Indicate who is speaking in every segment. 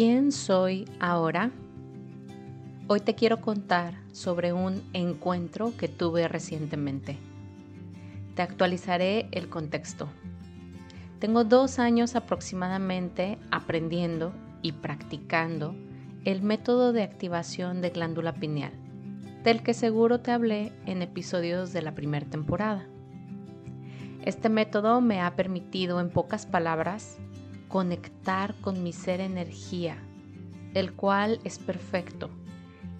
Speaker 1: ¿Quién soy ahora? Hoy te quiero contar sobre un encuentro que tuve recientemente. Te actualizaré el contexto. Tengo dos años aproximadamente aprendiendo y practicando el método de activación de glándula pineal, del que seguro te hablé en episodios de la primera temporada. Este método me ha permitido, en pocas palabras, conectar con mi ser energía, el cual es perfecto,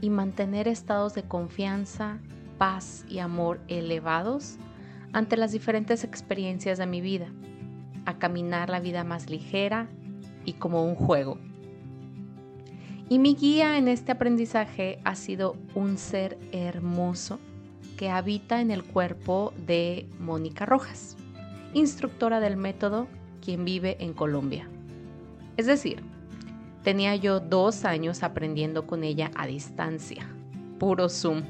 Speaker 1: y mantener estados de confianza, paz y amor elevados ante las diferentes experiencias de mi vida, a caminar la vida más ligera y como un juego. Y mi guía en este aprendizaje ha sido un ser hermoso que habita en el cuerpo de Mónica Rojas, instructora del método quien vive en Colombia. Es decir, tenía yo dos años aprendiendo con ella a distancia, puro Zoom,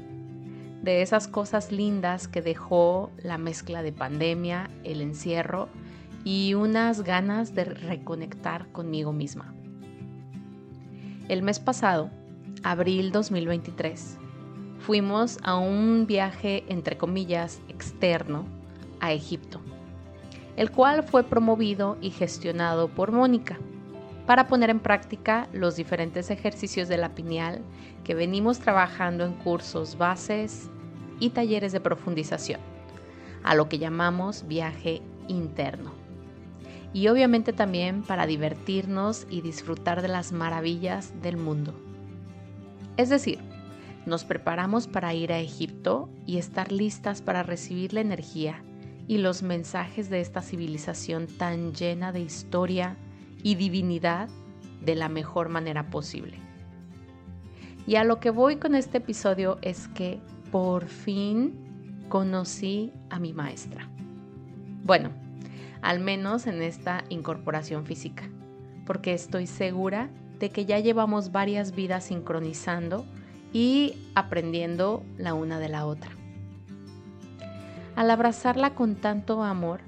Speaker 1: de esas cosas lindas que dejó la mezcla de pandemia, el encierro y unas ganas de reconectar conmigo misma. El mes pasado, abril 2023, fuimos a un viaje, entre comillas, externo a Egipto el cual fue promovido y gestionado por Mónica para poner en práctica los diferentes ejercicios de la pineal que venimos trabajando en cursos bases y talleres de profundización, a lo que llamamos viaje interno. Y obviamente también para divertirnos y disfrutar de las maravillas del mundo. Es decir, nos preparamos para ir a Egipto y estar listas para recibir la energía y los mensajes de esta civilización tan llena de historia y divinidad de la mejor manera posible. Y a lo que voy con este episodio es que por fin conocí a mi maestra. Bueno, al menos en esta incorporación física, porque estoy segura de que ya llevamos varias vidas sincronizando y aprendiendo la una de la otra. Al abrazarla con tanto amor,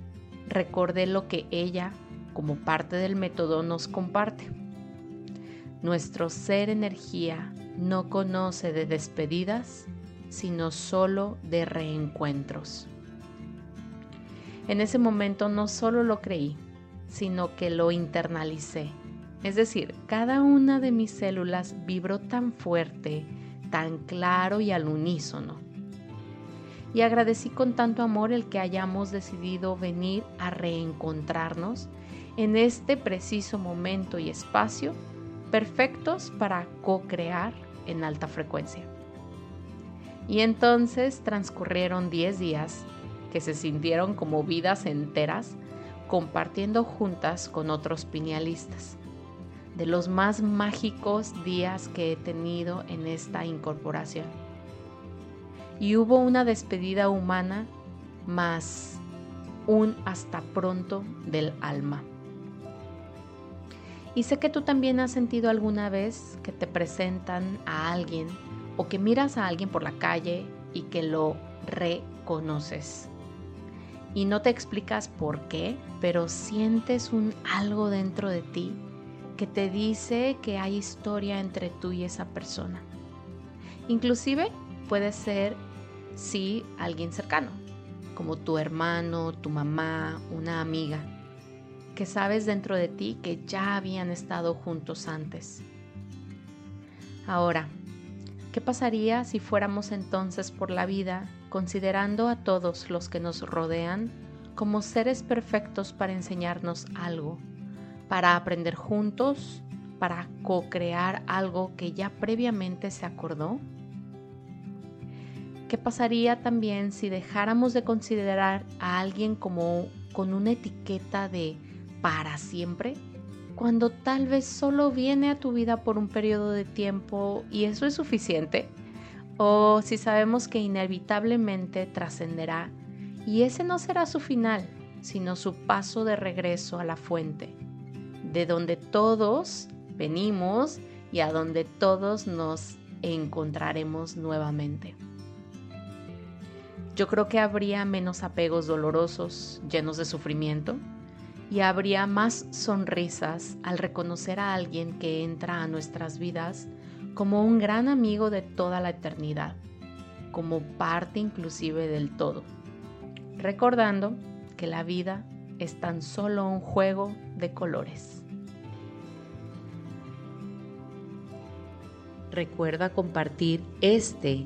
Speaker 1: recordé lo que ella, como parte del método, nos comparte. Nuestro ser energía no conoce de despedidas, sino solo de reencuentros. En ese momento no solo lo creí, sino que lo internalicé. Es decir, cada una de mis células vibró tan fuerte, tan claro y al unísono y agradecí con tanto amor el que hayamos decidido venir a reencontrarnos en este preciso momento y espacio perfectos para co-crear en alta frecuencia. Y entonces transcurrieron 10 días que se sintieron como vidas enteras compartiendo juntas con otros pinealistas. De los más mágicos días que he tenido en esta incorporación y hubo una despedida humana más un hasta pronto del alma. Y sé que tú también has sentido alguna vez que te presentan a alguien o que miras a alguien por la calle y que lo reconoces. Y no te explicas por qué, pero sientes un algo dentro de ti que te dice que hay historia entre tú y esa persona. Inclusive puede ser sí alguien cercano, como tu hermano, tu mamá, una amiga, que sabes dentro de ti que ya habían estado juntos antes. Ahora, ¿qué pasaría si fuéramos entonces por la vida considerando a todos los que nos rodean como seres perfectos para enseñarnos algo, para aprender juntos, para co-crear algo que ya previamente se acordó? ¿Qué pasaría también si dejáramos de considerar a alguien como con una etiqueta de para siempre? Cuando tal vez solo viene a tu vida por un periodo de tiempo y eso es suficiente. O si sabemos que inevitablemente trascenderá y ese no será su final, sino su paso de regreso a la fuente, de donde todos venimos y a donde todos nos encontraremos nuevamente. Yo creo que habría menos apegos dolorosos, llenos de sufrimiento, y habría más sonrisas al reconocer a alguien que entra a nuestras vidas como un gran amigo de toda la eternidad, como parte inclusive del todo, recordando que la vida es tan solo un juego de colores. Recuerda compartir este